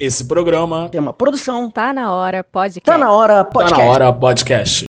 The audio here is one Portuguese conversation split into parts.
Esse programa tem uma produção. Tá na hora podcast. Tá na hora podcast. Tá na hora podcast.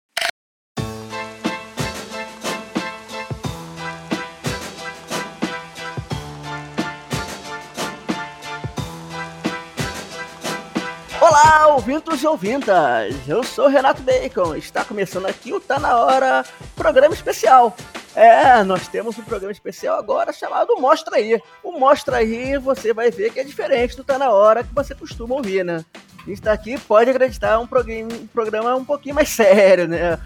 Olá, ouvintos e ouvintas! Eu sou Renato Bacon. Está começando aqui o Tá Na Hora programa especial. É, nós temos um programa especial agora chamado Mostra Aí. O Mostra Aí você vai ver que é diferente do Tá Na Hora que você costuma ouvir, né? A gente tá aqui, pode acreditar, um programa, um programa um pouquinho mais sério, né?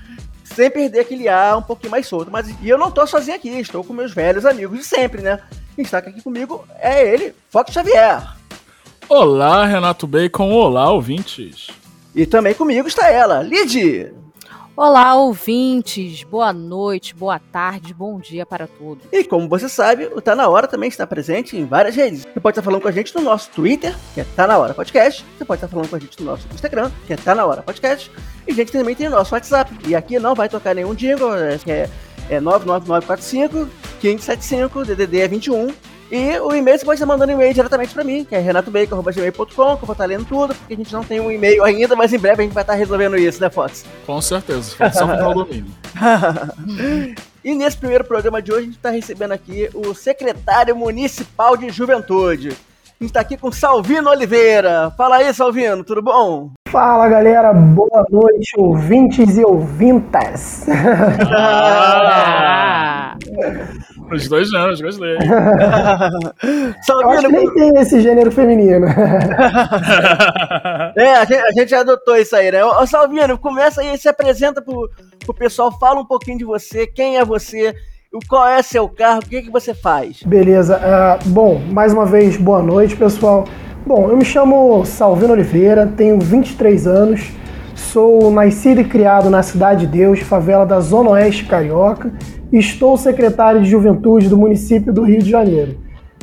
Sem perder aquele ar um pouquinho mais solto. Mas e eu não tô sozinho aqui, estou com meus velhos amigos de sempre, né? Quem está aqui comigo é ele, Fox Xavier. Olá, Renato Bacon. Olá, ouvintes. E também comigo está ela, Lid. Olá, ouvintes. Boa noite, boa tarde, bom dia para todos. E como você sabe, o Tá Na Hora também está presente em várias redes. Você pode estar falando com a gente no nosso Twitter, que é Tá Na Hora Podcast. Você pode estar falando com a gente no nosso Instagram, que é Tá Na Hora Podcast. E a gente também tem o nosso WhatsApp. E aqui não vai tocar nenhum jingle, é, que é, é 99945 575 DDD é 21 e o e-mail você pode estar mandando e-mail diretamente para mim, que é renatobacon.gmail.com, que eu vou estar lendo tudo, porque a gente não tem um e-mail ainda, mas em breve a gente vai estar resolvendo isso, né, Fox? Com certeza, só o domínio. e nesse primeiro programa de hoje a gente está recebendo aqui o secretário municipal de juventude. A gente está aqui com Salvino Oliveira. Fala aí, Salvino, tudo bom? Fala galera, boa noite, ouvintes e ouvintas. Ah! Os dois anos, gostei. Eu acho que nem tem esse gênero feminino. é, a gente, a gente já adotou isso aí, né? Ô, Salvino, começa aí, se apresenta pro, pro pessoal, fala um pouquinho de você, quem é você, qual é seu carro, o que, que você faz? Beleza, uh, bom, mais uma vez, boa noite, pessoal. Bom, eu me chamo Salvino Oliveira, tenho 23 anos, sou nascido e criado na Cidade de Deus, favela da Zona Oeste Carioca, estou secretário de Juventude do município do Rio de Janeiro.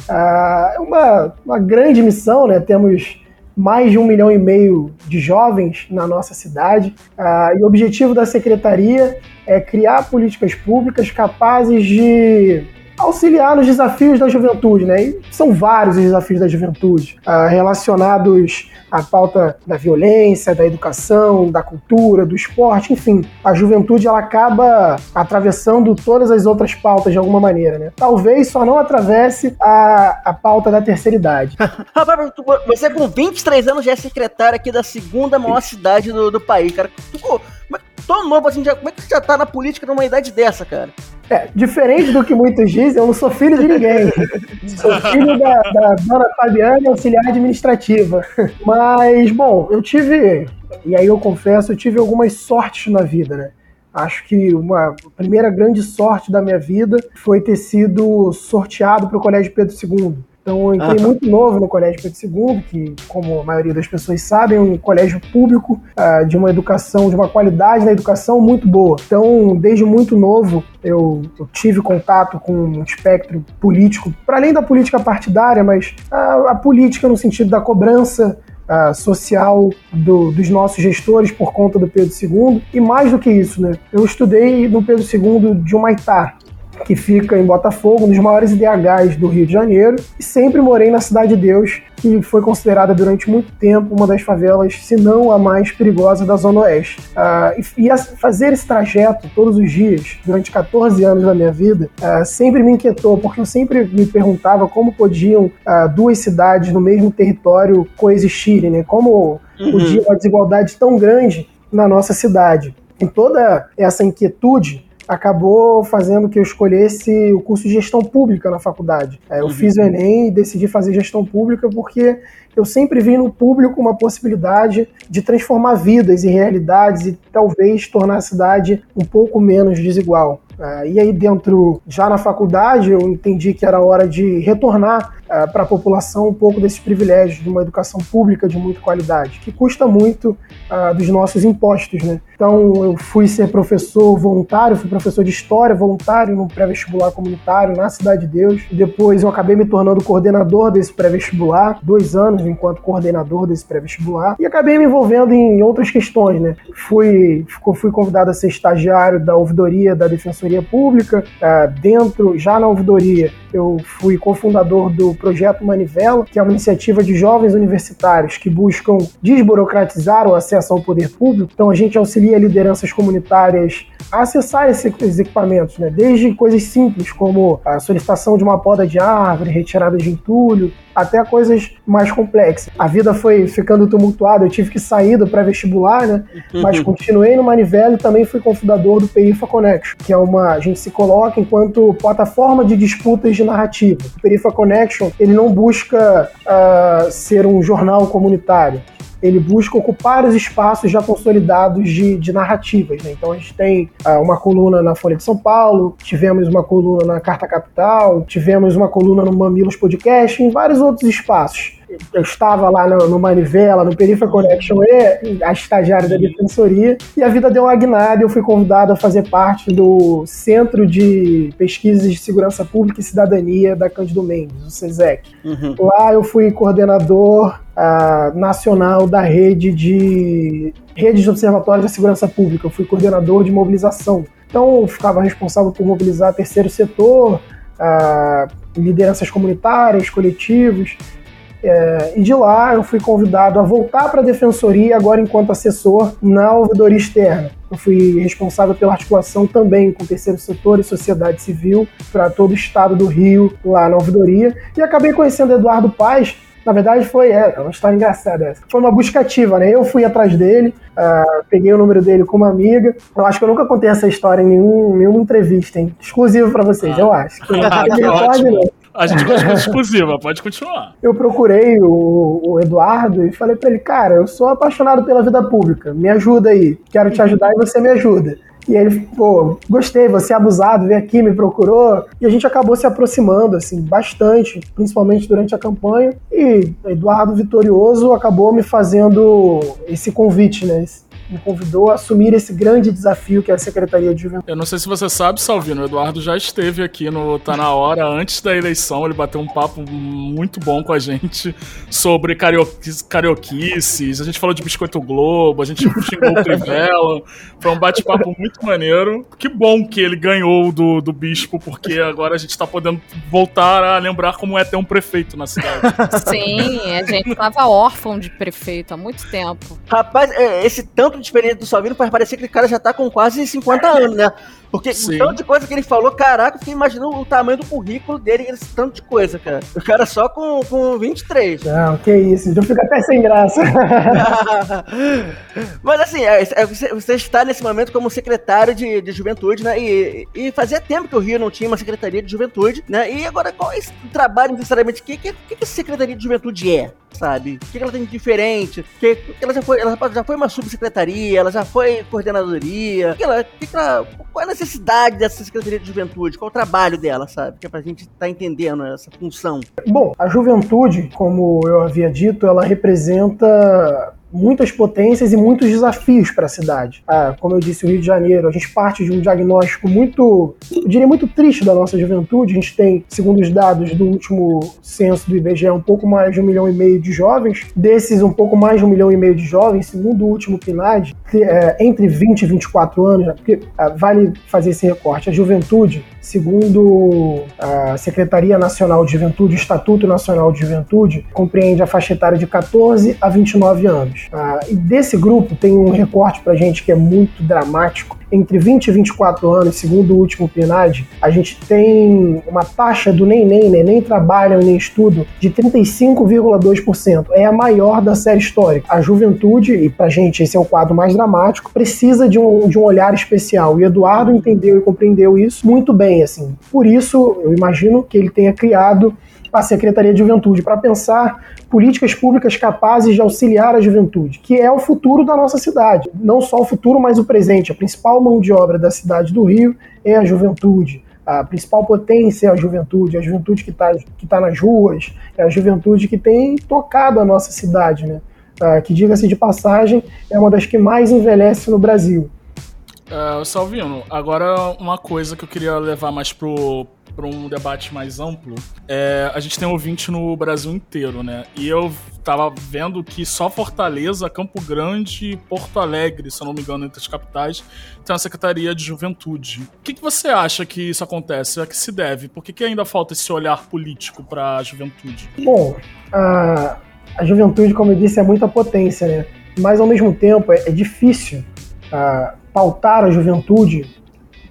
É uma, uma grande missão, né? Temos mais de um milhão e meio de jovens na nossa cidade. e o objetivo da secretaria é criar políticas públicas capazes de auxiliar nos desafios da juventude, né? E são vários os desafios da juventude, uh, relacionados à pauta da violência, da educação, da cultura, do esporte, enfim. A juventude ela acaba atravessando todas as outras pautas de alguma maneira, né? Talvez só não atravesse a, a pauta da terceira idade. Rapaz, você com 23 anos já é secretário aqui da segunda maior cidade do, do país, cara. Tu, tão novo assim, já, como é que você já tá na política numa idade dessa, cara? É, diferente do que muitos dizem, eu não sou filho de ninguém. sou filho da, da dona Fabiana, auxiliar administrativa. Mas, bom, eu tive, e aí eu confesso, eu tive algumas sortes na vida, né? Acho que uma primeira grande sorte da minha vida foi ter sido sorteado para o Colégio Pedro II. Então eu entrei muito novo no Colégio Pedro II, que, como a maioria das pessoas sabem, é um colégio público uh, de uma educação, de uma qualidade na educação muito boa. Então, desde muito novo, eu, eu tive contato com um espectro político, para além da política partidária, mas a, a política no sentido da cobrança Uh, social do, dos nossos gestores por conta do Pedro II. E mais do que isso, né? Eu estudei no Pedro II de Humaitá, que fica em Botafogo, um dos maiores IDHs do Rio de Janeiro, e sempre morei na Cidade de Deus, que foi considerada durante muito tempo uma das favelas, se não a mais perigosa da Zona Oeste. Uh, e, e fazer esse trajeto todos os dias, durante 14 anos da minha vida, uh, sempre me inquietou, porque eu sempre me perguntava como podiam uh, duas cidades no mesmo território coexistirem, né? Como uhum. podia uma desigualdade tão grande na nossa cidade. Em toda essa inquietude, acabou fazendo que eu escolhesse o curso de gestão pública na faculdade. É, eu uhum. fiz o Enem e decidi fazer gestão pública porque eu sempre vi no público uma possibilidade de transformar vidas e realidades e talvez tornar a cidade um pouco menos desigual. Uh, e aí dentro, já na faculdade, eu entendi que era hora de retornar uh, para a população um pouco desses privilégios de uma educação pública de muita qualidade, que custa muito uh, dos nossos impostos, né? Então eu fui ser professor voluntário, fui professor de história voluntário no pré-vestibular comunitário na Cidade de Deus. Depois eu acabei me tornando coordenador desse pré-vestibular, dois anos enquanto coordenador desse pré-vestibular, e acabei me envolvendo em outras questões, né? Fui, fui convidado a ser estagiário da ouvidoria da Defensoria Pública. Uh, dentro, já na ouvidoria, eu fui cofundador do Projeto Manivela, que é uma iniciativa de jovens universitários que buscam desburocratizar o acesso ao poder público. Então, a gente auxilia lideranças comunitárias a acessar esses equipamentos, né? desde coisas simples como a solicitação de uma poda de árvore, retirada de entulho, até coisas mais complexas. A vida foi ficando tumultuada, eu tive que sair do pré-vestibular, né? Mas continuei no Manivela e também fui cofundador do Perifa Connection, que é uma. A gente se coloca enquanto plataforma de disputas de narrativa. O Perifa Connection, ele não busca uh, ser um jornal comunitário ele busca ocupar os espaços já consolidados de, de narrativas. Né? Então a gente tem uh, uma coluna na Folha de São Paulo, tivemos uma coluna na Carta Capital, tivemos uma coluna no Mamilos Podcast, em vários outros espaços eu estava lá no, no Manivela, no Perifa Connection e a estagiária da defensoria, e a vida deu uma guinada e eu fui convidado a fazer parte do Centro de Pesquisas de Segurança Pública e Cidadania da Cândido Mendes, o CESEC. Uhum. Lá eu fui coordenador uh, nacional da rede de redes de observatórios da segurança pública, eu fui coordenador de mobilização. Então eu ficava responsável por mobilizar terceiro setor, uh, lideranças comunitárias, coletivos, é, e de lá eu fui convidado a voltar para a defensoria, agora enquanto assessor na ouvidoria externa. Eu fui responsável pela articulação também com o terceiro setor e sociedade civil para todo o estado do Rio, lá na ouvidoria. E acabei conhecendo Eduardo Paz. Na verdade, foi é, uma história engraçada essa. Foi uma buscativa, né? Eu fui atrás dele, uh, peguei o número dele como amiga. Eu acho que eu nunca contei essa história em nenhum, nenhuma entrevista, hein? Exclusivo para vocês, ah. eu acho. Que, ah, que pode, não. A gente gosta de exclusiva, pode continuar. Eu procurei o, o Eduardo e falei para ele, cara, eu sou apaixonado pela vida pública, me ajuda aí, quero te ajudar e você me ajuda. E ele, pô, gostei, você é abusado, vem aqui, me procurou. E a gente acabou se aproximando, assim, bastante, principalmente durante a campanha. E Eduardo Vitorioso acabou me fazendo esse convite, né? Me convidou a assumir esse grande desafio que é a Secretaria de Juventude. Eu não sei se você sabe, Salvino, o Eduardo já esteve aqui no Tá Na Hora antes da eleição, ele bateu um papo muito bom com a gente sobre carioquices, carioquices a gente falou de Biscoito Globo, a gente xingou o Trivela, foi um bate-papo muito maneiro. Que bom que ele ganhou do, do Bispo, porque agora a gente tá podendo voltar a lembrar como é ter um prefeito na cidade. Sim, a gente tava órfão de prefeito há muito tempo. Rapaz, é, esse tanto experiência do Salvino faz parecer que o cara já tá com quase 50 anos, né? Porque Sim. o tanto de coisa que ele falou, caraca, eu fiquei imaginando o tamanho do currículo dele, esse tanto de coisa, cara. O cara só com, com 23. Não, que isso, eu fico até sem graça. Mas assim, é, é, você está nesse momento como secretário de, de juventude, né? E, e fazia tempo que o Rio não tinha uma secretaria de juventude, né? E agora, qual é esse trabalho necessariamente? O que, que, que, que secretaria de juventude é? Sabe? O que, ela tem de diferente? Que, que ela, já foi, ela já foi uma subsecretaria, ela já foi coordenadoria. Que ela, que ela, qual é a necessidade dessa Secretaria de Juventude? Qual o trabalho dela, sabe? Que é pra gente estar tá entendendo essa função. Bom, a juventude, como eu havia dito, ela representa muitas potências e muitos desafios para a cidade. Ah, como eu disse, o Rio de Janeiro, a gente parte de um diagnóstico muito, eu diria muito triste da nossa juventude. A gente tem, segundo os dados do último censo do IBGE, um pouco mais de um milhão e meio de jovens. Desses, um pouco mais de um milhão e meio de jovens, segundo o último PNAD, é, entre 20 e 24 anos, porque ah, vale fazer esse recorte. A juventude, segundo a Secretaria Nacional de Juventude, o Estatuto Nacional de Juventude, compreende a faixa etária de 14 a 29 anos. Ah, e desse grupo tem um recorte para gente que é muito dramático. Entre 20 e 24 anos, segundo o último PNAD, a gente tem uma taxa do nem nem, né, nem trabalham nem estudam, de 35,2%. É a maior da série histórica. A juventude, e para gente esse é o quadro mais dramático, precisa de um, de um olhar especial. E Eduardo entendeu e compreendeu isso muito bem. Assim. Por isso, eu imagino que ele tenha criado a Secretaria de Juventude para pensar políticas públicas capazes de auxiliar a juventude, que é o futuro da nossa cidade. Não só o futuro, mas o presente. A principal mão de obra da cidade do Rio é a juventude. A principal potência é a juventude, a juventude que está que tá nas ruas, é a juventude que tem tocado a nossa cidade, né? Ah, que, diga-se de passagem, é uma das que mais envelhece no Brasil. Uh, Salvino, agora uma coisa que eu queria levar mais pro, para um debate mais amplo, é, a gente tem ouvinte no Brasil inteiro, né? E eu tava vendo que só Fortaleza, Campo Grande e Porto Alegre, se eu não me engano, entre as capitais, tem uma Secretaria de Juventude. O que, que você acha que isso acontece? A que se deve? Por que, que ainda falta esse olhar político para a juventude? Bom, a, a juventude, como eu disse, é muita potência, né? Mas ao mesmo tempo é, é difícil uh, pautar a juventude,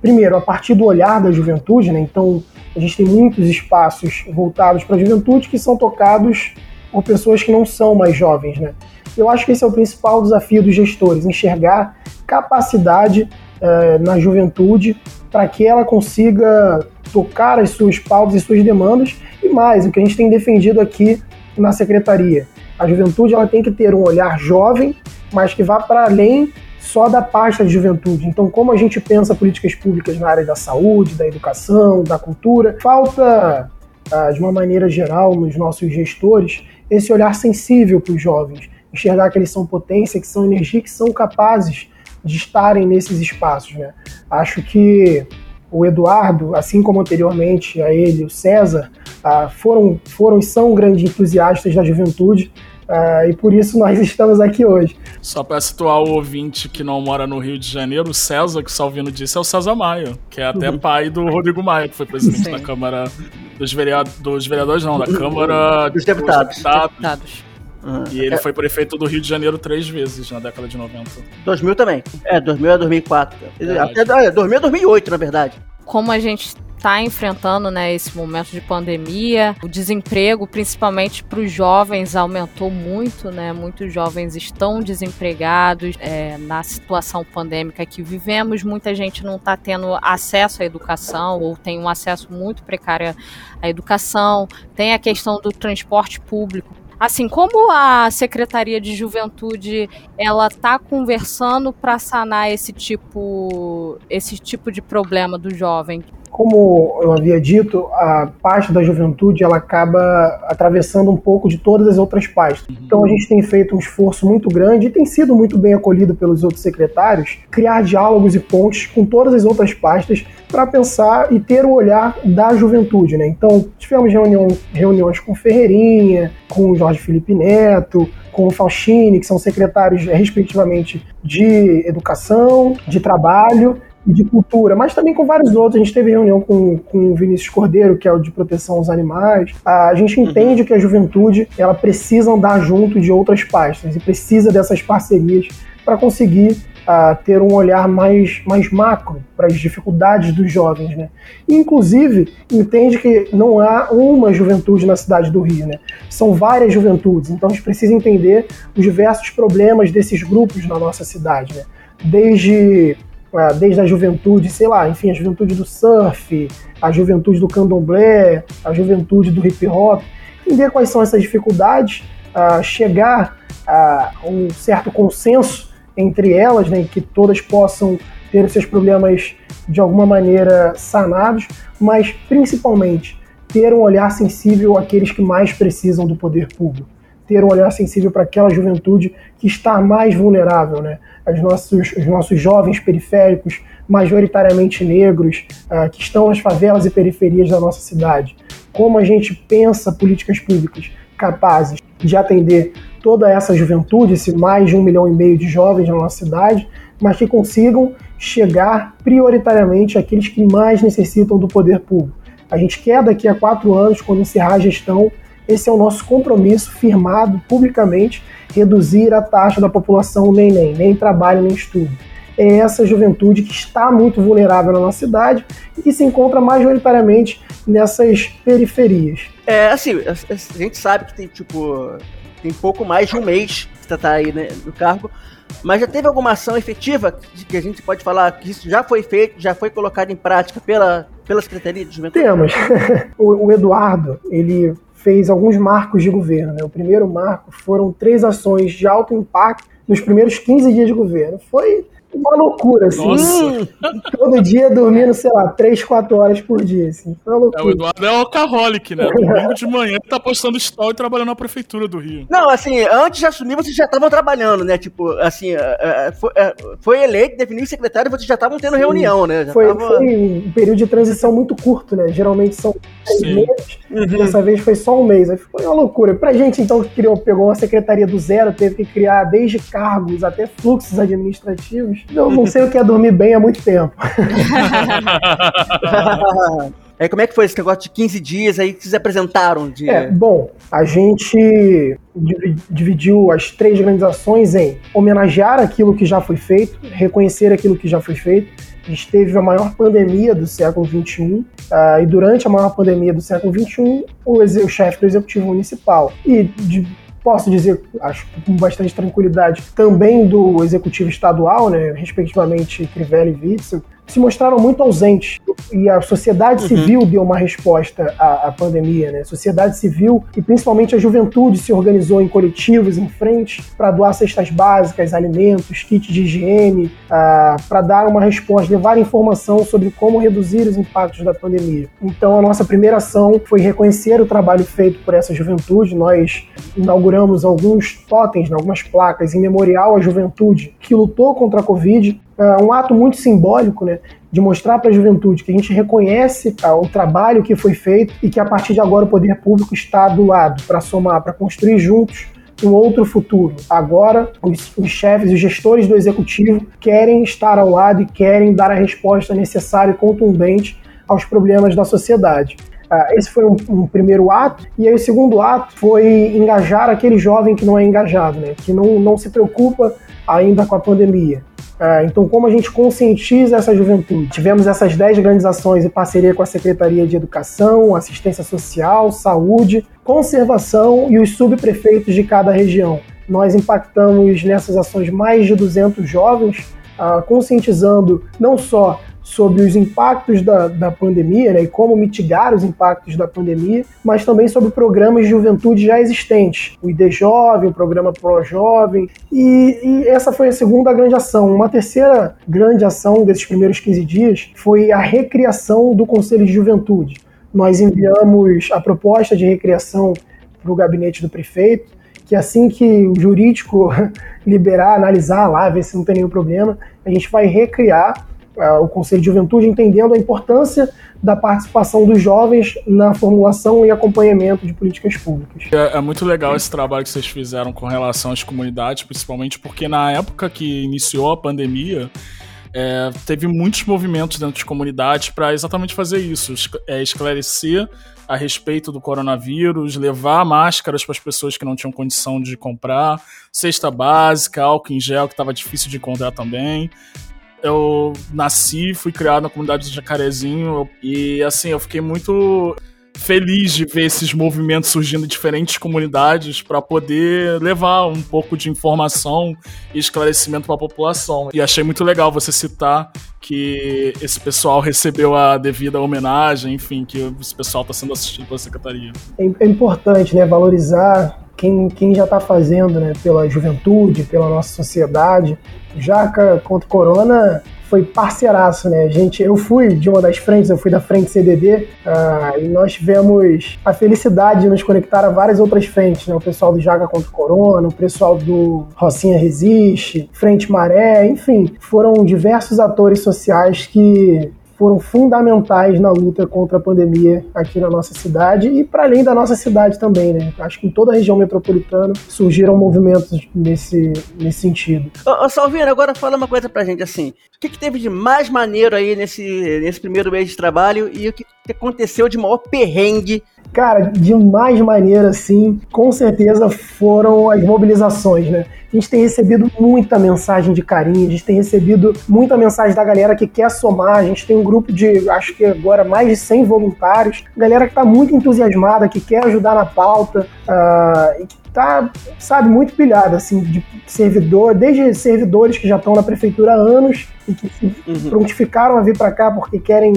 primeiro, a partir do olhar da juventude, né? Então, a gente tem muitos espaços voltados para a juventude que são tocados por pessoas que não são mais jovens, né? Eu acho que esse é o principal desafio dos gestores, enxergar capacidade uh, na juventude para que ela consiga tocar as suas pautas e suas demandas e mais, o que a gente tem defendido aqui na secretaria. A juventude ela tem que ter um olhar jovem, mas que vá para além só da pasta de juventude. Então, como a gente pensa políticas públicas na área da saúde, da educação, da cultura, falta, ah, de uma maneira geral, nos nossos gestores, esse olhar sensível para os jovens, enxergar que eles são potência, que são energia, que são capazes de estarem nesses espaços. Né? Acho que o Eduardo, assim como anteriormente a ele, o César, ah, foram, foram e são grandes entusiastas da juventude Uh, e por isso nós estamos aqui hoje. Só para situar o ouvinte que não mora no Rio de Janeiro, o César, que o Salvino disse, é o César Maia, que é até uhum. pai do Rodrigo Maia, que foi presidente Sim. da Câmara dos, vereadores, dos vereadores, não, da Câmara dos Deputados. Dos deputados. Uhum. E ele é. foi prefeito do Rio de Janeiro três vezes na década de 90. 2000 também. É, 2000 a 2004. É, Até 2000 a 2008, na verdade. Como a gente está enfrentando né, esse momento de pandemia. O desemprego, principalmente para os jovens, aumentou muito, né? Muitos jovens estão desempregados é, na situação pandêmica que vivemos. Muita gente não está tendo acesso à educação ou tem um acesso muito precário à educação. Tem a questão do transporte público assim como a Secretaria de Juventude ela está conversando para sanar esse tipo esse tipo de problema do jovem como eu havia dito, a parte da juventude ela acaba atravessando um pouco de todas as outras pastas. Uhum. Então a gente tem feito um esforço muito grande e tem sido muito bem acolhido pelos outros secretários, criar diálogos e pontes com todas as outras pastas para pensar e ter o olhar da juventude, né? Então tivemos reunião, reuniões com Ferreirinha, com o Jorge Felipe Neto, com o Faustini, que são secretários respectivamente de educação, de trabalho e de cultura, mas também com vários outros. A gente teve reunião com, com o Vinícius Cordeiro, que é o de proteção aos animais. A gente uhum. entende uhum. que a juventude ela precisa andar junto de outras pastas e precisa dessas parcerias para conseguir uh, ter um olhar mais, mais macro para as dificuldades dos jovens, né? E, inclusive, entende que não há uma juventude na cidade do Rio, né? São várias juventudes, então a gente precisa entender os diversos problemas desses grupos na nossa cidade, né? Desde desde a juventude, sei lá, enfim, a juventude do surf, a juventude do candomblé, a juventude do hip hop, entender quais são essas dificuldades, uh, chegar a um certo consenso entre elas, né, que todas possam ter seus problemas de alguma maneira sanados, mas principalmente ter um olhar sensível àqueles que mais precisam do poder público, ter um olhar sensível para aquela juventude que está mais vulnerável, né? os nossos, os nossos jovens periféricos, majoritariamente negros, uh, que estão nas favelas e periferias da nossa cidade. Como a gente pensa políticas públicas capazes de atender toda essa juventude, esse mais de um milhão e meio de jovens na nossa cidade, mas que consigam chegar prioritariamente àqueles que mais necessitam do poder público. A gente quer daqui a quatro anos, quando encerrar a gestão, esse é o nosso compromisso firmado publicamente reduzir a taxa da população nem nem, nem trabalho nem estudo. É essa juventude que está muito vulnerável na nossa cidade e que se encontra majoritariamente nessas periferias. É, assim, a gente sabe que tem, tipo, tem pouco mais de um mês que você está aí né, no cargo, mas já teve alguma ação efetiva de que a gente pode falar que isso já foi feito, já foi colocado em prática pela, pela Secretaria de Juventude? Temos. o, o Eduardo, ele fez alguns marcos de governo. Né? O primeiro marco foram três ações de alto impacto nos primeiros 15 dias de governo. Foi uma loucura, assim. Nossa. Todo dia dormindo, sei lá, 3, 4 horas por dia, assim. Foi uma É, o loucura. Eduardo é o alcoholic, né? Domingo de manhã tá postando story e trabalhando na prefeitura do Rio. Não, assim, antes de assumir, vocês já estavam trabalhando, né? Tipo, assim, é, é, foi, é, foi eleito, definido secretário, vocês já estavam tendo reunião, né? Já Foi, tava- foi um período de transição muito curto, né? Geralmente são seis Sim. meses. Uhum. Dessa vez foi só um mês. Aí foi uma loucura. Pra gente, então, que criou, pegou uma secretaria do zero, teve que criar desde cargos até fluxos administrativos. Eu não sei o que é dormir bem há muito tempo. Aí como é que foi esse negócio de 15 dias aí que vocês apresentaram? De... É, bom, a gente divi- dividiu as três grandes ações em homenagear aquilo que já foi feito, reconhecer aquilo que já foi feito. A gente teve a maior pandemia do século XXI, ah, e durante a maior pandemia do século XXI, o, o chefe do Executivo Municipal e de- posso dizer, acho com bastante tranquilidade, também do Executivo Estadual, né, respectivamente Crivelli e Witzel, se mostraram muito ausentes e a sociedade civil deu uma resposta à, à pandemia, né? A sociedade civil e principalmente a juventude se organizou em coletivos, em frente, para doar cestas básicas, alimentos, kits de higiene, para dar uma resposta, levar informação sobre como reduzir os impactos da pandemia. Então, a nossa primeira ação foi reconhecer o trabalho feito por essa juventude. Nós inauguramos alguns totens, né, algumas placas em memorial à juventude que lutou contra a Covid. É um ato muito simbólico, né? De mostrar para a juventude que a gente reconhece tá, o trabalho que foi feito e que a partir de agora o poder público está do lado para somar, para construir juntos um outro futuro. Agora, os, os chefes, os gestores do executivo querem estar ao lado e querem dar a resposta necessária e contundente aos problemas da sociedade. Ah, esse foi um, um primeiro ato. E aí o segundo ato foi engajar aquele jovem que não é engajado, né? que não, não se preocupa ainda com a pandemia. Ah, então, como a gente conscientiza essa juventude? Tivemos essas 10 grandes ações em parceria com a Secretaria de Educação, Assistência Social, Saúde, Conservação e os subprefeitos de cada região. Nós impactamos nessas ações mais de 200 jovens, ah, conscientizando não só sobre os impactos da, da pandemia né, e como mitigar os impactos da pandemia, mas também sobre programas de juventude já existentes, o ID Jovem, o programa Pro Jovem, e, e essa foi a segunda grande ação. Uma terceira grande ação desses primeiros 15 dias foi a recriação do Conselho de Juventude. Nós enviamos a proposta de recriação para o gabinete do prefeito, que assim que o jurídico liberar, analisar lá, ver se não tem nenhum problema, a gente vai recriar o Conselho de Juventude, entendendo a importância da participação dos jovens na formulação e acompanhamento de políticas públicas. É, é muito legal esse trabalho que vocês fizeram com relação às comunidades, principalmente porque na época que iniciou a pandemia, é, teve muitos movimentos dentro de comunidades para exatamente fazer isso, é, esclarecer a respeito do coronavírus, levar máscaras para as pessoas que não tinham condição de comprar, cesta básica, álcool em gel que estava difícil de encontrar também. Eu nasci, fui criado na comunidade de Jacarezinho e assim eu fiquei muito feliz de ver esses movimentos surgindo em diferentes comunidades para poder levar um pouco de informação e esclarecimento para a população. E achei muito legal você citar que esse pessoal recebeu a devida homenagem, enfim, que esse pessoal está sendo assistido pela secretaria. É, é importante né, valorizar quem, quem já está fazendo né, pela juventude, pela nossa sociedade. Jaca contra Corona foi parceiraço, né? Gente, eu fui de uma das frentes, eu fui da frente CDD, ah, e nós tivemos a felicidade de nos conectar a várias outras frentes, né? O pessoal do Jaca contra o Corona, o pessoal do Rocinha Resiste, Frente Maré, enfim, foram diversos atores sociais que foram fundamentais na luta contra a pandemia aqui na nossa cidade e para além da nossa cidade também, né? Acho que em toda a região metropolitana surgiram movimentos nesse, nesse sentido. Ô, ô agora fala uma coisa pra gente, assim. O que, que teve de mais maneiro aí nesse, nesse primeiro mês de trabalho e o que, que aconteceu de maior perrengue? Cara, de mais maneira, assim, com certeza foram as mobilizações, né? A gente tem recebido muita mensagem de carinho, a gente tem recebido muita mensagem da galera que quer somar, a gente tem um grupo de, acho que agora, mais de 100 voluntários, galera que tá muito entusiasmada, que quer ajudar na pauta, uh, e que tá, sabe, muito pilhada, assim, de servidor, desde servidores que já estão na prefeitura há anos e que se Uhum. prontificaram a vir para cá porque querem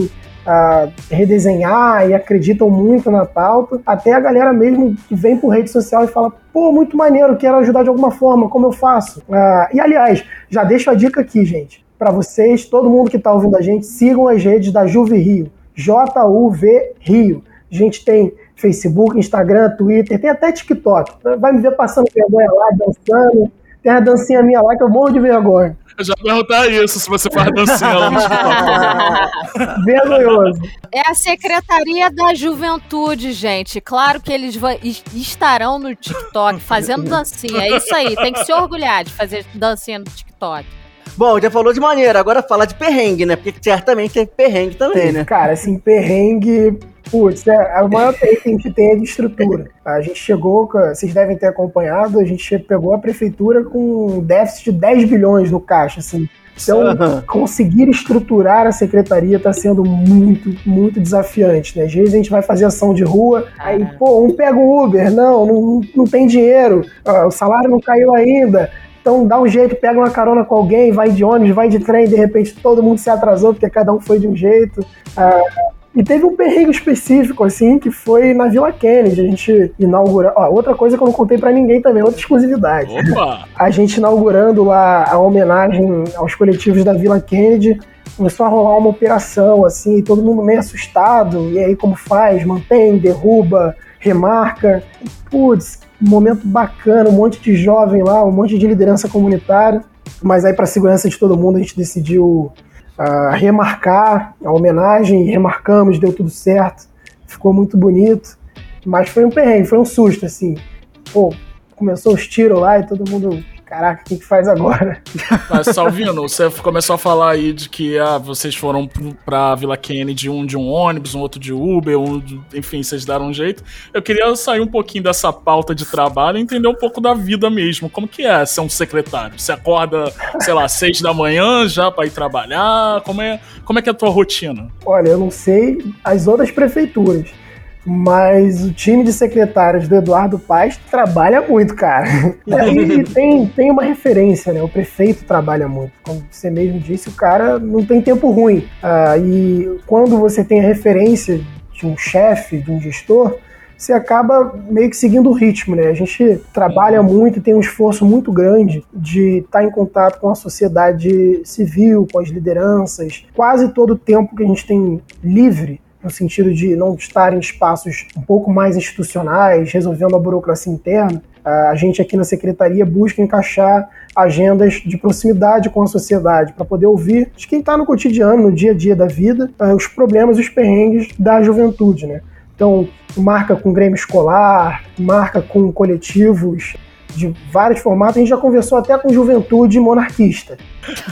uh, redesenhar e acreditam muito na pauta, até a galera mesmo que vem por rede social e fala, pô, muito maneiro, quero ajudar de alguma forma, como eu faço? Uh, e aliás, já deixo a dica aqui, gente. para vocês, todo mundo que está ouvindo a gente, sigam as redes da Juve Rio. J-U-V Rio. A gente tem Facebook, Instagram, Twitter, tem até TikTok. Vai me ver passando vergonha lá, dançando. Tem a dancinha minha lá que eu morro de vergonha. Eu já perguntar isso, se você faz dancinha lá no TikTok. Vergonhoso. É a Secretaria da Juventude, gente. Claro que eles estarão no TikTok fazendo dancinha. É isso aí, tem que se orgulhar de fazer dancinha no TikTok. Bom, já falou de maneira, agora fala de perrengue, né? Porque certamente tem perrengue também, né? Cara, assim, perrengue. Putz, é, o maior perrengue que a gente tem é de estrutura. A gente chegou, vocês devem ter acompanhado, a gente pegou a prefeitura com um déficit de 10 bilhões no caixa, assim. Então, conseguir estruturar a secretaria está sendo muito, muito desafiante. Né? Às vezes a gente vai fazer ação de rua, aí, pô, um pega um Uber, não, não, não tem dinheiro, o salário não caiu ainda. Então dá um jeito, pega uma carona com alguém, vai de ônibus, vai de trem, de repente todo mundo se atrasou porque cada um foi de um jeito. Ah, e teve um perrengue específico, assim, que foi na Vila Kennedy. A gente inaugurou. Ó, outra coisa que eu não contei para ninguém também, outra exclusividade. Opa! A gente inaugurando lá a homenagem aos coletivos da Vila Kennedy. Começou a rolar uma operação, assim, todo mundo meio assustado. E aí, como faz? Mantém, derruba, remarca. Putz, momento bacana, um monte de jovem lá, um monte de liderança comunitária. Mas aí, para segurança de todo mundo, a gente decidiu remarcar a homenagem, remarcamos, deu tudo certo, ficou muito bonito. Mas foi um perrengue, foi um susto, assim. Pô, começou os tiros lá e todo mundo caraca, o que, que faz agora? Mas, Salvino, você começou a falar aí de que ah, vocês foram pra Vila Kennedy, um de um ônibus, um outro de Uber, um de, enfim, vocês deram um jeito. Eu queria sair um pouquinho dessa pauta de trabalho e entender um pouco da vida mesmo. Como que é ser um secretário? Você acorda, sei lá, seis da manhã já para ir trabalhar? Como é, como é que é a tua rotina? Olha, eu não sei as outras prefeituras. Mas o time de secretários do Eduardo Paz trabalha muito, cara. E aí tem, tem uma referência, né? O prefeito trabalha muito. Como você mesmo disse, o cara não tem tempo ruim. Ah, e quando você tem a referência de um chefe, de um gestor, você acaba meio que seguindo o ritmo, né? A gente trabalha muito e tem um esforço muito grande de estar em contato com a sociedade civil, com as lideranças. Quase todo o tempo que a gente tem livre no sentido de não estar em espaços um pouco mais institucionais, resolvendo a burocracia interna, a gente aqui na secretaria busca encaixar agendas de proximidade com a sociedade, para poder ouvir de quem está no cotidiano, no dia a dia da vida, eh, os problemas e os perrengues da juventude. Né? Então, marca com Grêmio Escolar, marca com coletivos de vários formatos. A gente já conversou até com juventude monarquista.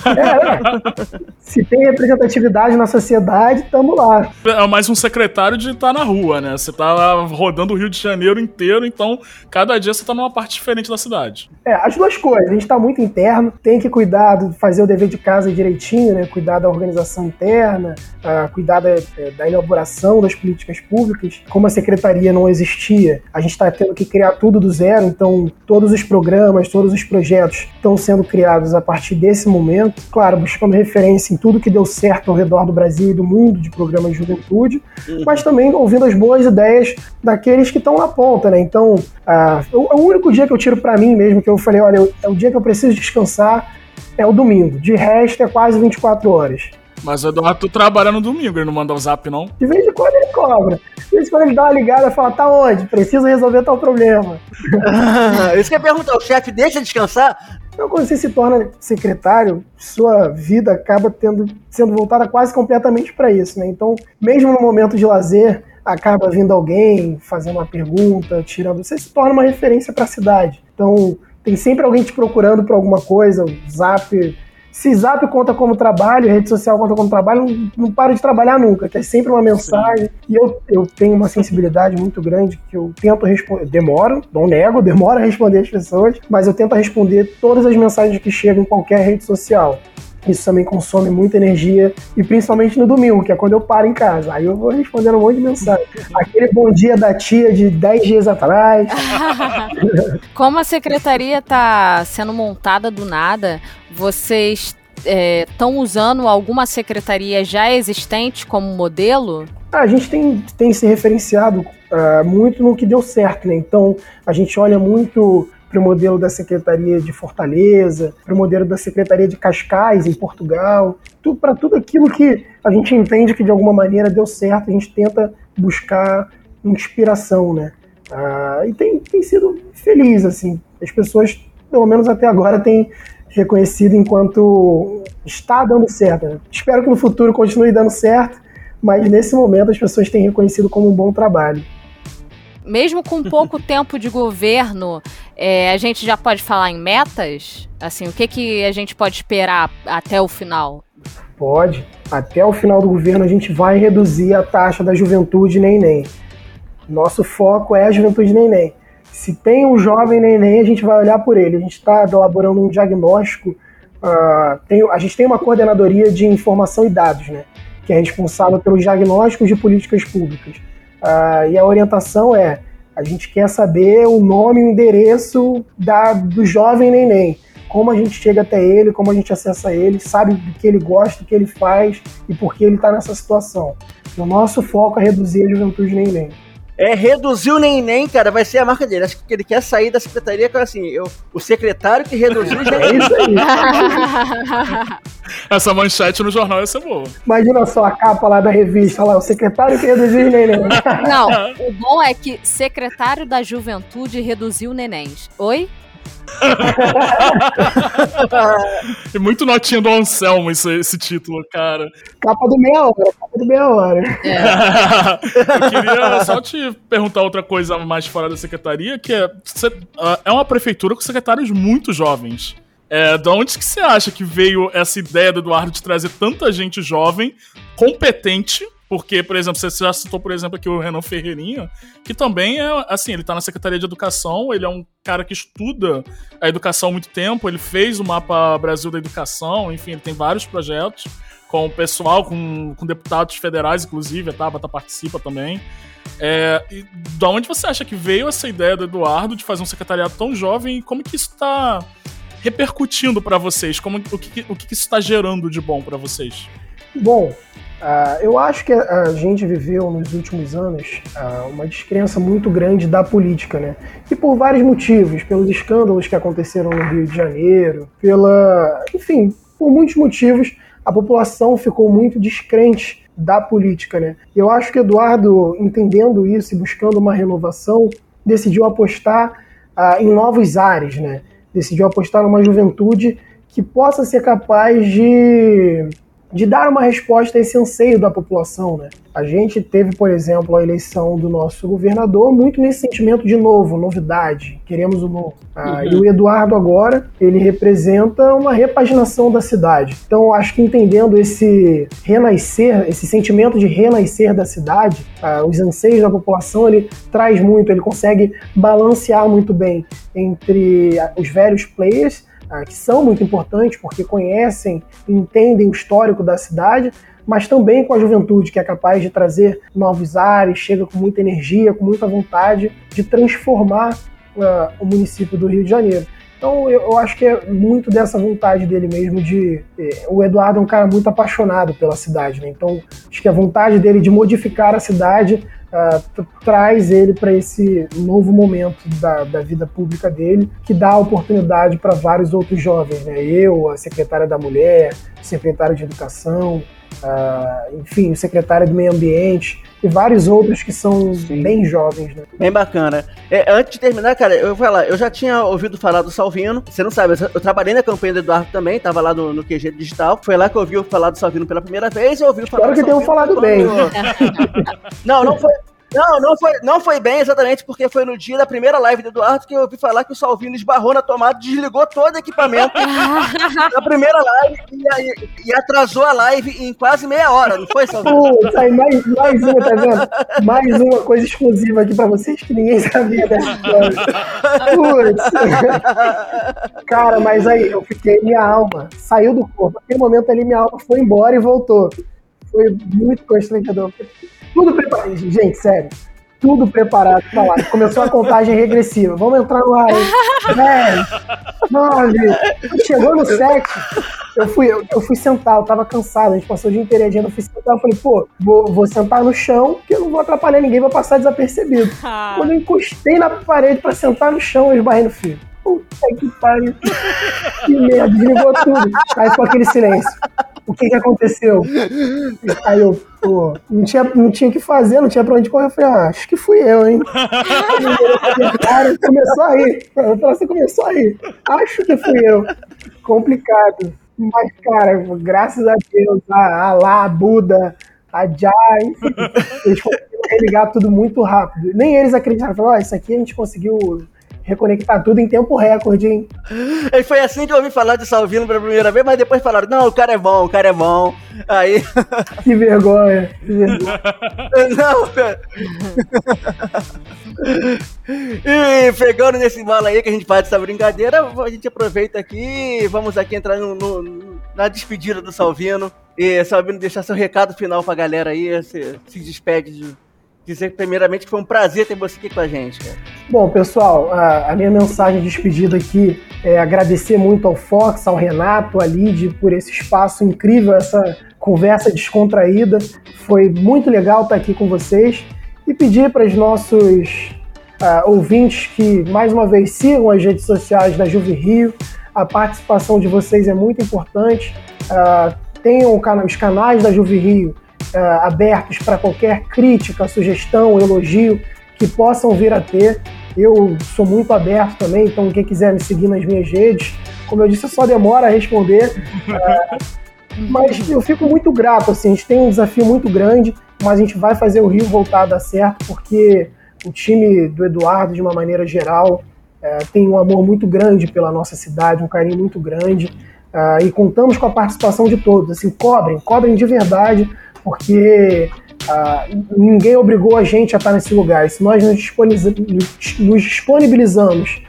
É, se tem representatividade na sociedade, estamos lá. É mais um secretário de estar tá na rua, né? Você tá rodando o Rio de Janeiro inteiro, então cada dia você tá numa parte diferente da cidade. É, as duas coisas. A gente tá muito interno, tem que cuidar de fazer o dever de casa direitinho, né? Cuidar da organização interna, uh, cuidar da, é, da elaboração das políticas públicas. Como a secretaria não existia, a gente está tendo que criar tudo do zero, então todos os programas, todos os projetos estão sendo criados a partir desse momento. Claro, buscando referência em tudo que deu certo ao redor do Brasil e do mundo de programas de juventude, uhum. mas também ouvindo as boas ideias daqueles que estão na ponta, né? Então, o, o, único dia que eu tiro para mim mesmo, que eu falei, olha, é o dia que eu preciso descansar, é o domingo. De resto, é quase 24 horas. Mas o Eduardo tu trabalha no domingo, ele não manda o zap, não? De vez em quando ele cobra. De vez em quando ele dá uma ligada e fala, tá onde? Preciso resolver tal problema. Isso que ia perguntar, o chefe deixa descansar? Então, quando você se torna secretário, sua vida acaba tendo, sendo voltada quase completamente para isso, né? Então, mesmo no momento de lazer, acaba vindo alguém fazendo uma pergunta, tirando. Você se torna uma referência para a cidade. Então, tem sempre alguém te procurando por alguma coisa, o Zap se Zap conta como trabalho, rede social conta como trabalho, não, não para de trabalhar nunca, que é sempre uma mensagem. Sim. E eu, eu tenho uma sensibilidade muito grande que eu tento responder. Demoro, não nego, demoro a responder as pessoas, mas eu tento responder todas as mensagens que chegam em qualquer rede social. Isso também consome muita energia, e principalmente no domingo, que é quando eu paro em casa. Aí eu vou respondendo um monte de mensagem. Aquele bom dia da tia de 10 dias atrás. Como a secretaria está sendo montada do nada, vocês estão é, usando alguma secretaria já existente como modelo? Ah, a gente tem, tem se referenciado uh, muito no que deu certo, né? Então, a gente olha muito para o modelo da Secretaria de Fortaleza, para o modelo da Secretaria de Cascais, em Portugal, para tudo aquilo que a gente entende que de alguma maneira deu certo, a gente tenta buscar inspiração, né? Ah, e tem, tem sido feliz, assim. As pessoas, pelo menos até agora, têm reconhecido enquanto está dando certo. Espero que no futuro continue dando certo, mas nesse momento as pessoas têm reconhecido como um bom trabalho. Mesmo com pouco tempo de governo, é, a gente já pode falar em metas? Assim, o que, que a gente pode esperar até o final? Pode. Até o final do governo a gente vai reduzir a taxa da juventude nem-nem. Nosso foco é a juventude nem-nem. Se tem um jovem neném, a gente vai olhar por ele. A gente está elaborando um diagnóstico. Uh, tem, a gente tem uma coordenadoria de informação e dados, né? Que é responsável pelos diagnósticos de políticas públicas. Uh, e a orientação é: a gente quer saber o nome e o endereço da, do jovem neném. Como a gente chega até ele, como a gente acessa ele, sabe do que ele gosta, o que ele faz e por que ele está nessa situação. O nosso foco é reduzir a juventude neném. É, reduzir o neném, cara, vai ser a marca dele. Acho que ele quer sair da secretaria com assim, eu, o secretário que reduziu o neném. É isso aí. Essa manchete no jornal ia ser boa. Imagina só a capa lá da revista, lá, o secretário que reduziu o neném. Não, o bom é que secretário da juventude reduziu nenéns. Oi? E muito notinha do Anselmo esse, esse título, cara. Capa do meia hora, capa do meia hora. É. Eu queria só te perguntar outra coisa mais fora da secretaria, que é, ah, é uma prefeitura com secretários muito jovens. É, de onde que você acha que veio essa ideia do Eduardo de trazer tanta gente jovem, competente, porque, por exemplo, você já citou, por exemplo, aqui o Renan Ferreirinha, que também é, assim, ele tá na Secretaria de Educação, ele é um cara que estuda a educação há muito tempo, ele fez o Mapa Brasil da Educação, enfim, ele tem vários projetos com o pessoal, com, com deputados federais, inclusive, a Tabata participa também. É, da onde você acha que veio essa ideia do Eduardo de fazer um secretariado tão jovem e como que isso está repercutindo para vocês? Como, o que, o que isso está gerando de bom para vocês? Bom, Uh, eu acho que a gente viveu nos últimos anos uh, uma descrença muito grande da política, né? E por vários motivos, pelos escândalos que aconteceram no Rio de Janeiro, pela, enfim, por muitos motivos, a população ficou muito descrente da política, né? Eu acho que Eduardo, entendendo isso e buscando uma renovação, decidiu apostar uh, em novos ares, né? Decidiu apostar numa juventude que possa ser capaz de de dar uma resposta a esse anseio da população. Né? A gente teve, por exemplo, a eleição do nosso governador muito nesse sentimento de novo, novidade, queremos o novo. Ah, uhum. E o Eduardo agora, ele representa uma repaginação da cidade. Então, acho que entendendo esse renascer, esse sentimento de renascer da cidade, ah, os anseios da população, ele traz muito, ele consegue balancear muito bem entre os velhos players que são muito importantes porque conhecem e entendem o histórico da cidade, mas também com a juventude que é capaz de trazer novos ares, chega com muita energia, com muita vontade de transformar uh, o município do Rio de Janeiro. Então eu, eu, acho que é muito dessa vontade dele mesmo de. Eh, o Eduardo é um cara muito apaixonado pela cidade, né? Então acho que a vontade dele de modificar a cidade uh, traz ele para esse novo momento da, da, vida pública dele, que dá oportunidade para vários outros jovens, né? Eu, a secretária da Mulher, secretário de Educação, uh, enfim, o secretário do Meio Ambiente e vários outros que são Sim. bem jovens, né? Bem bacana. É, antes de terminar, cara, eu vou falar, eu já tinha ouvido falar do Salvino. Você não sabe, eu, trabalhei na campanha do Eduardo também, tava lá no, no QG Digital. Foi lá que eu ouvi falar do Salvino pela primeira vez. Eu ouvi falar Espero que tenham falado bem. não, não foi. Não, não foi, não foi bem exatamente porque foi no dia da primeira live do Eduardo que eu ouvi falar que o Salvino esbarrou na tomada, desligou todo o equipamento na primeira live e, e, atrasou a live em quase meia hora, não foi, Salvino? Putz, aí mais, mais uma, tá vendo? Mais uma coisa exclusiva aqui pra vocês que ninguém sabia dessa história. Putz. Cara, mas aí eu fiquei, minha alma saiu do corpo. Naquele momento ali, minha alma foi embora e voltou. Foi muito constrangedor. Tudo preparado. Gente, sério. Tudo preparado pra lá. Começou a contagem regressiva. Vamos entrar no ar. 10, 9. Chegou no 7. Eu fui, eu, eu, fui sentar, eu tava cansado, a gente passou o dia inteiro agenda, eu fui sentar, eu falei, pô, vou, vou sentar no chão, que eu não vou atrapalhar ninguém, vou passar desapercebido. Ah. Quando eu encostei na parede pra sentar no chão, eu esbarrei no fio. Puta que pariu. Que merda, desligou tudo. Aí ficou aquele silêncio. O que que aconteceu? Aí eu, pô, não tinha, não tinha o que fazer, não tinha pra onde correr. Eu falei, ah, acho que fui eu, hein? Cara, começou aí. Você começou aí. Acho que fui eu. Complicado. Mas, cara, graças a Deus, a Alá, a Buda, a Jai, eles conseguiram religar tudo muito rápido. Nem eles acreditaram. Falaram, ó, isso aqui a gente conseguiu reconectar tudo em tempo recorde, hein? E foi assim que eu ouvi falar de Salvino pela primeira vez, mas depois falaram, não, o cara é bom, o cara é bom. Aí. Que vergonha. Que vergonha. não, cara. E pegando nesse bala aí que a gente faz essa brincadeira, a gente aproveita aqui e vamos aqui entrar no, no, na despedida do Salvino. E Salvino, deixar seu recado final pra galera aí, se, se despede de dizer primeiramente que foi um prazer ter você aqui com a gente. Cara. Bom, pessoal, a, a, minha mensagem de despedida aqui é agradecer muito ao Fox, ao Renato, à Lid por esse espaço incrível, essa conversa descontraída. Foi muito legal estar aqui com vocês e pedir para os nossos uh, ouvintes que, mais uma vez, sigam as redes sociais da Juve Rio. A participação de vocês é muito importante. Uh, tenham os canais da Juve Rio uh, abertos para qualquer crítica, sugestão, elogio que possam vir a ter. Eu sou muito aberto também, então quem quiser me seguir nas minhas redes, como eu disse, só demora a responder. Uh, mas eu fico muito grato, assim, a gente tem um desafio muito grande, mas a gente vai fazer o Rio voltar a dar certo, porque o time do Eduardo, de uma maneira geral, é, tem um amor muito grande pela nossa cidade, um carinho muito grande, uh, e contamos com a participação de todos. Assim, cobrem, cobrem de verdade, porque uh, ninguém obrigou a gente a estar nesse lugar. se nós nos, nos disponibilizamos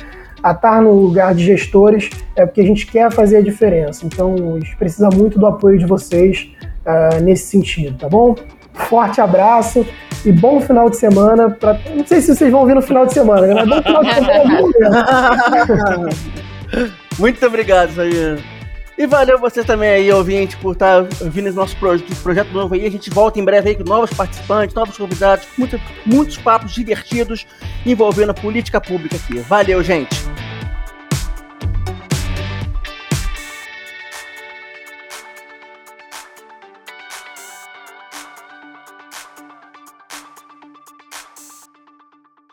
a estar no lugar de gestores, é porque a gente quer fazer a diferença. Então, a gente precisa muito do apoio de vocês uh, nesse sentido, tá bom? Forte abraço e bom final de semana. Pra... Não sei se vocês vão ouvir no final de semana, mas bom final de semana. Muito obrigado, Sair. E valeu você também aí, ouvinte, por estar tá ouvindo esse nosso projeto, projeto novo aí. A gente volta em breve aí com novos participantes, novos convidados, muitos, muitos papos divertidos envolvendo a política pública aqui. Valeu, gente!